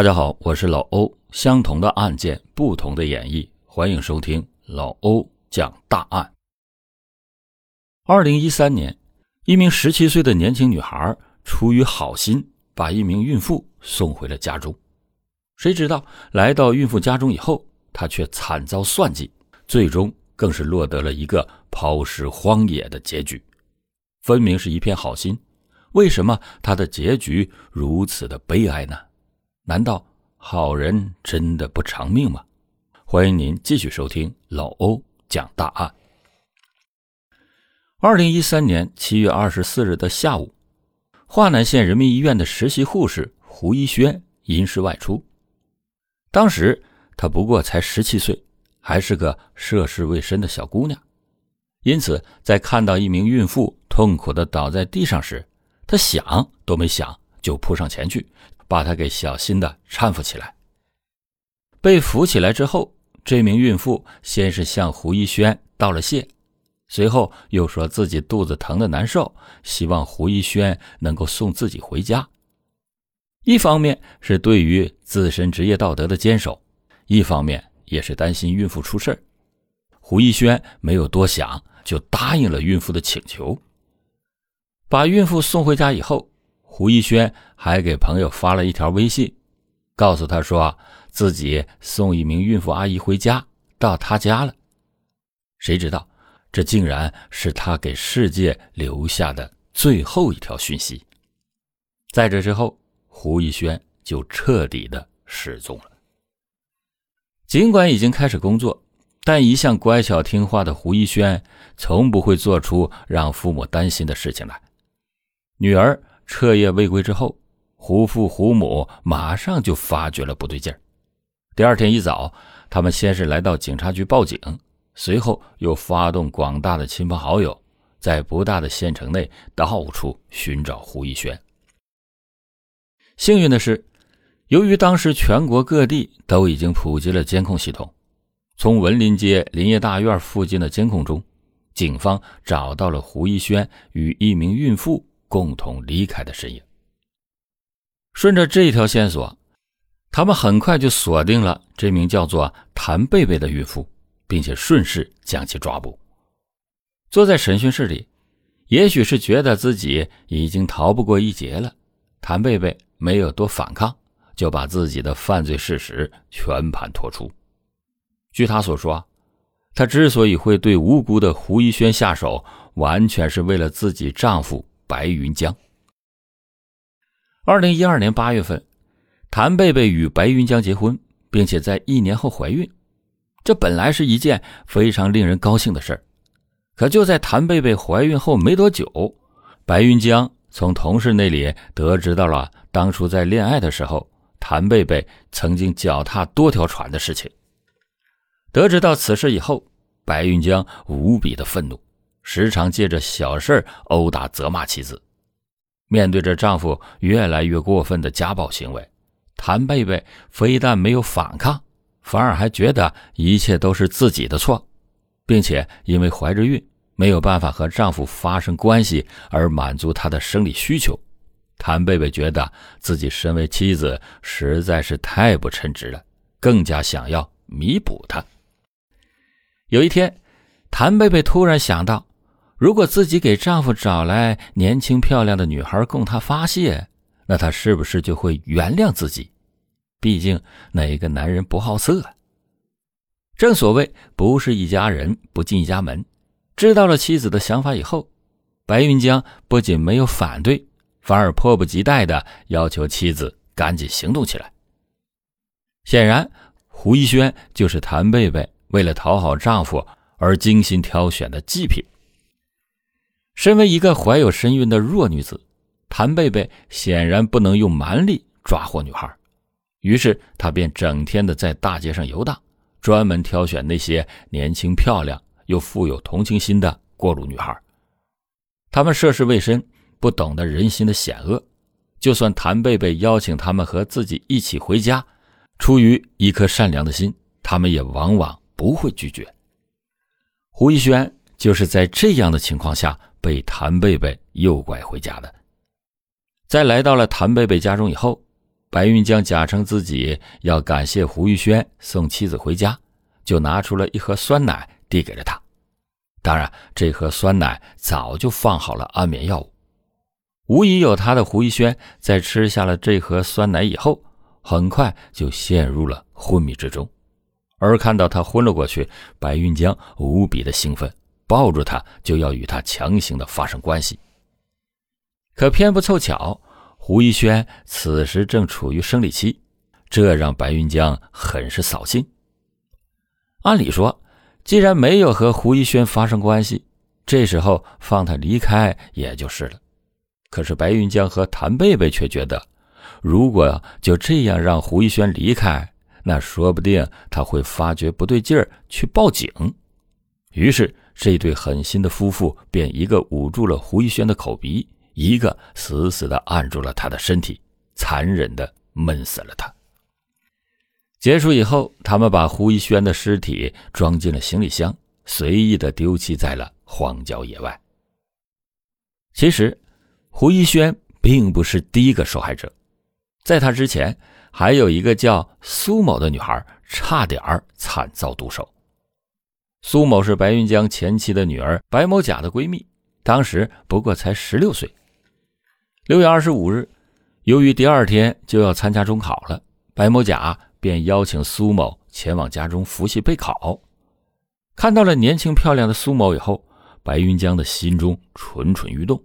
大家好，我是老欧。相同的案件，不同的演绎，欢迎收听老欧讲大案。二零一三年，一名十七岁的年轻女孩出于好心，把一名孕妇送回了家中。谁知道来到孕妇家中以后，她却惨遭算计，最终更是落得了一个抛尸荒野的结局。分明是一片好心，为什么她的结局如此的悲哀呢？难道好人真的不偿命吗？欢迎您继续收听老欧讲大案。二零一三年七月二十四日的下午，华南县人民医院的实习护士胡一轩因事外出。当时她不过才十七岁，还是个涉世未深的小姑娘，因此在看到一名孕妇痛苦的倒在地上时，她想都没想就扑上前去。把他给小心的搀扶起来。被扶起来之后，这名孕妇先是向胡一轩道了谢，随后又说自己肚子疼的难受，希望胡一轩能够送自己回家。一方面是对于自身职业道德的坚守，一方面也是担心孕妇出事胡一轩没有多想，就答应了孕妇的请求。把孕妇送回家以后。胡一轩还给朋友发了一条微信，告诉他说自己送一名孕妇阿姨回家，到他家了。谁知道，这竟然是他给世界留下的最后一条讯息。在这之后，胡一轩就彻底的失踪了。尽管已经开始工作，但一向乖巧听话的胡一轩，从不会做出让父母担心的事情来。女儿。彻夜未归之后，胡父胡母马上就发觉了不对劲儿。第二天一早，他们先是来到警察局报警，随后又发动广大的亲朋好友，在不大的县城内到处寻找胡一轩。幸运的是，由于当时全国各地都已经普及了监控系统，从文林街林业大院附近的监控中，警方找到了胡一轩与一名孕妇。共同离开的身影。顺着这一条线索，他们很快就锁定了这名叫做谭贝贝的孕妇，并且顺势将其抓捕。坐在审讯室里，也许是觉得自己已经逃不过一劫了，谭贝贝没有多反抗，就把自己的犯罪事实全盘托出。据他所说，他之所以会对无辜的胡一轩下手，完全是为了自己丈夫。白云江。二零一二年八月份，谭贝贝与白云江结婚，并且在一年后怀孕。这本来是一件非常令人高兴的事儿。可就在谭贝贝怀孕后没多久，白云江从同事那里得知到了当初在恋爱的时候，谭贝贝曾经脚踏多条船的事情。得知到此事以后，白云江无比的愤怒。时常借着小事殴打、责骂妻子。面对着丈夫越来越过分的家暴行为，谭贝贝非但没有反抗，反而还觉得一切都是自己的错，并且因为怀着孕没有办法和丈夫发生关系而满足她的生理需求，谭贝贝觉得自己身为妻子实在是太不称职了，更加想要弥补他。有一天，谭贝贝突然想到。如果自己给丈夫找来年轻漂亮的女孩供他发泄，那他是不是就会原谅自己？毕竟哪个男人不好色？正所谓不是一家人不进一家门。知道了妻子的想法以后，白云江不仅没有反对，反而迫不及待的要求妻子赶紧行动起来。显然，胡一轩就是谭贝贝为了讨好丈夫而精心挑选的祭品。身为一个怀有身孕的弱女子，谭贝贝显然不能用蛮力抓获女孩，于是她便整天的在大街上游荡，专门挑选那些年轻漂亮又富有同情心的过路女孩。她们涉世未深，不懂得人心的险恶，就算谭贝贝邀请他们和自己一起回家，出于一颗善良的心，他们也往往不会拒绝。胡一轩就是在这样的情况下。被谭贝贝诱拐回家的，在来到了谭贝贝家中以后，白云江假称自己要感谢胡玉轩送妻子回家，就拿出了一盒酸奶递给了他。当然，这盒酸奶早就放好了安眠药物。无疑有他的胡一轩在吃下了这盒酸奶以后，很快就陷入了昏迷之中。而看到他昏了过去，白云江无比的兴奋，抱住他就要与他强行的发生关系。可偏不凑巧，胡一轩此时正处于生理期，这让白云江很是扫兴。按理说，既然没有和胡一轩发生关系，这时候放他离开也就是了。可是白云江和谭贝贝却觉得，如果就这样让胡一轩离开，那说不定他会发觉不对劲儿去报警。于是这对狠心的夫妇便一个捂住了胡一轩的口鼻，一个死死的按住了他的身体，残忍的闷死了他。结束以后，他们把胡一轩的尸体装进了行李箱，随意的丢弃在了荒郊野外。其实，胡一轩并不是第一个受害者，在他之前，还有一个叫苏某的女孩差点惨遭毒手。苏某是白云江前妻的女儿白某甲的闺蜜，当时不过才十六岁。六月二十五日，由于第二天就要参加中考了，白某甲。便邀请苏某前往家中复习备考。看到了年轻漂亮的苏某以后，白云江的心中蠢蠢欲动，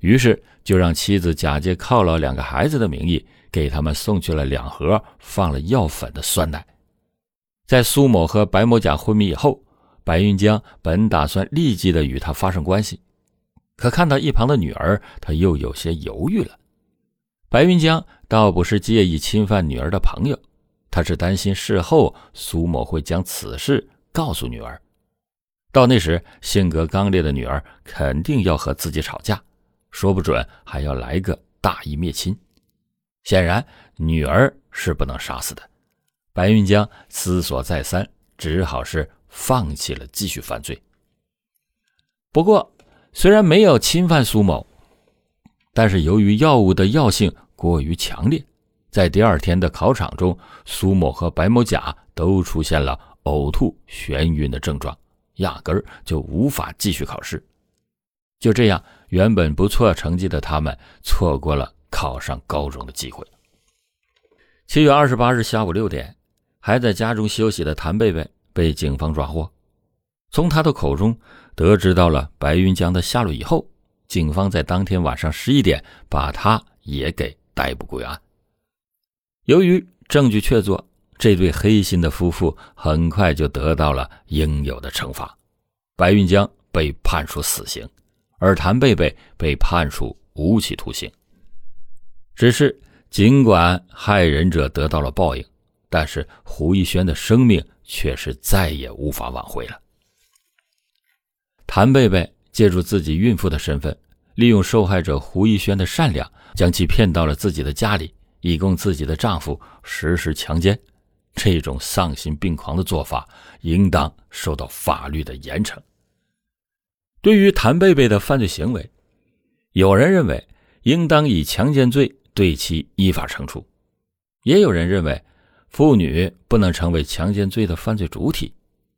于是就让妻子假借犒劳两个孩子的名义，给他们送去了两盒放了药粉的酸奶。在苏某和白某甲昏迷以后，白云江本打算立即的与他发生关系，可看到一旁的女儿，他又有些犹豫了。白云江倒不是介意侵犯女儿的朋友。他是担心事后苏某会将此事告诉女儿，到那时性格刚烈的女儿肯定要和自己吵架，说不准还要来个大义灭亲。显然，女儿是不能杀死的。白云江思索再三，只好是放弃了继续犯罪。不过，虽然没有侵犯苏某，但是由于药物的药性过于强烈。在第二天的考场中，苏某和白某甲都出现了呕吐、眩晕的症状，压根儿就无法继续考试。就这样，原本不错成绩的他们错过了考上高中的机会。七月二十八日下午六点，还在家中休息的谭贝贝被警方抓获。从他的口中得知到了白云江的下落以后，警方在当天晚上十一点把他也给逮捕归案。由于证据确凿，这对黑心的夫妇很快就得到了应有的惩罚。白云江被判处死刑，而谭贝贝被判处无期徒刑。只是，尽管害人者得到了报应，但是胡一轩的生命却是再也无法挽回了。谭贝贝借助自己孕妇的身份，利用受害者胡一轩的善良，将其骗到了自己的家里。以供自己的丈夫实施强奸，这种丧心病狂的做法应当受到法律的严惩。对于谭贝贝的犯罪行为，有人认为应当以强奸罪对其依法惩处，也有人认为妇女不能成为强奸罪的犯罪主体，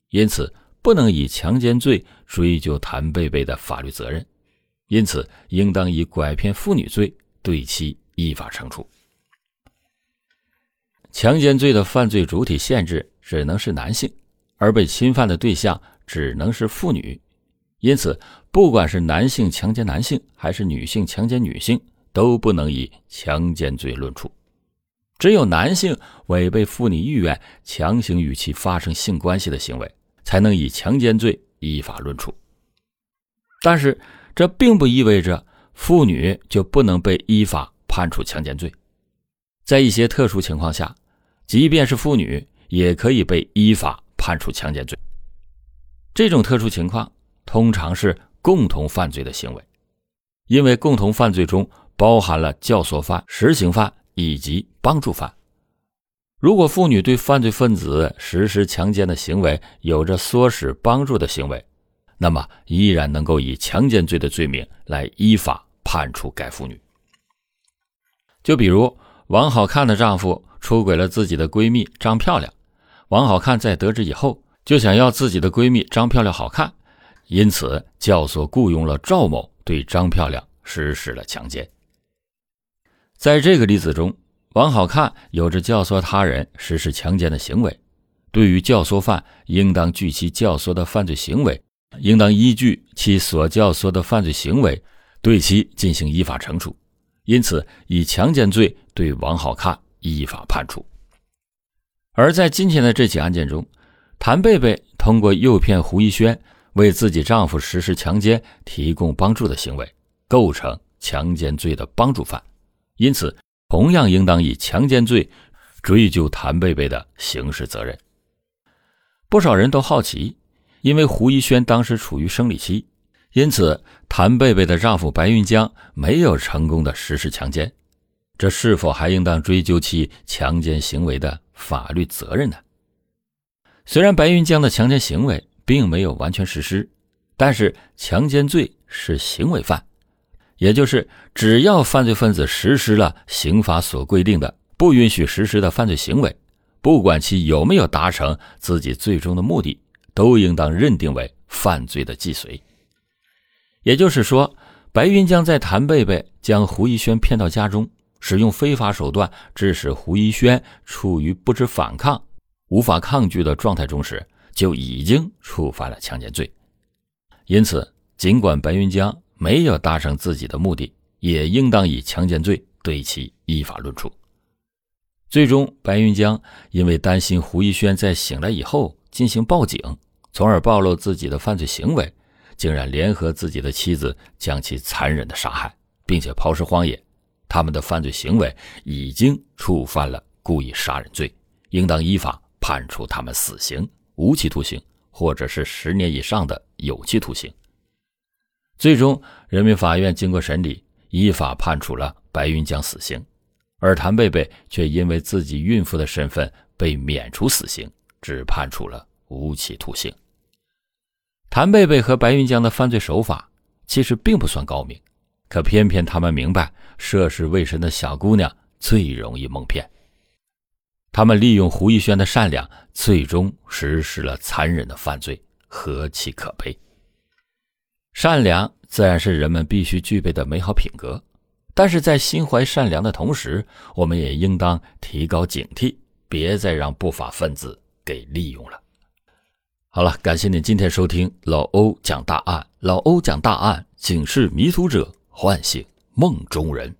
因此不能以强奸罪追究谭贝贝的法律责任，因此应当以拐骗妇女罪对其依法惩处。强奸罪的犯罪主体限制只能是男性，而被侵犯的对象只能是妇女，因此，不管是男性强奸男性，还是女性强奸女性，都不能以强奸罪论处。只有男性违背妇女意愿，强行与其发生性关系的行为，才能以强奸罪依法论处。但是，这并不意味着妇女就不能被依法判处强奸罪，在一些特殊情况下。即便是妇女，也可以被依法判处强奸罪。这种特殊情况通常是共同犯罪的行为，因为共同犯罪中包含了教唆犯、实行犯以及帮助犯。如果妇女对犯罪分子实施强奸的行为有着唆使、帮助的行为，那么依然能够以强奸罪的罪名来依法判处该妇女。就比如。王好看的丈夫出轨了自己的闺蜜张漂亮。王好看在得知以后，就想要自己的闺蜜张漂亮好看，因此教唆雇佣了赵某对张漂亮实施了强奸。在这个例子中，王好看有着教唆他人实施强奸的行为，对于教唆犯，应当据其教唆的犯罪行为，应当依据其所教唆的犯罪行为，对其进行依法惩处。因此，以强奸罪对王好看依法判处。而在今天的这起案件中，谭贝贝通过诱骗胡一轩为自己丈夫实施强奸提供帮助的行为，构成强奸罪的帮助犯，因此同样应当以强奸罪追究谭贝贝的刑事责任。不少人都好奇，因为胡一轩当时处于生理期。因此，谭贝贝的丈夫白云江没有成功的实施强奸，这是否还应当追究其强奸行为的法律责任呢？虽然白云江的强奸行为并没有完全实施，但是强奸罪是行为犯，也就是只要犯罪分子实施了刑法所规定的不允许实施的犯罪行为，不管其有没有达成自己最终的目的，都应当认定为犯罪的既遂。也就是说，白云江在谭贝贝将胡一轩骗到家中，使用非法手段，致使胡一轩处于不知反抗、无法抗拒的状态中时，就已经触犯了强奸罪。因此，尽管白云江没有达成自己的目的，也应当以强奸罪对其依法论处。最终，白云江因为担心胡一轩在醒来以后进行报警，从而暴露自己的犯罪行为。竟然联合自己的妻子将其残忍的杀害，并且抛尸荒野，他们的犯罪行为已经触犯了故意杀人罪，应当依法判处他们死刑、无期徒刑，或者是十年以上的有期徒刑。最终，人民法院经过审理，依法判处了白云江死刑，而谭贝贝却因为自己孕妇的身份被免除死刑，只判处了无期徒刑。谭贝贝和白云江的犯罪手法其实并不算高明，可偏偏他们明白涉世未深的小姑娘最容易蒙骗。他们利用胡一轩的善良，最终实施了残忍的犯罪，何其可悲！善良自然是人们必须具备的美好品格，但是在心怀善良的同时，我们也应当提高警惕，别再让不法分子给利用了。好了，感谢您今天收听老欧讲大案。老欧讲大案，警示迷途者，唤醒梦中人。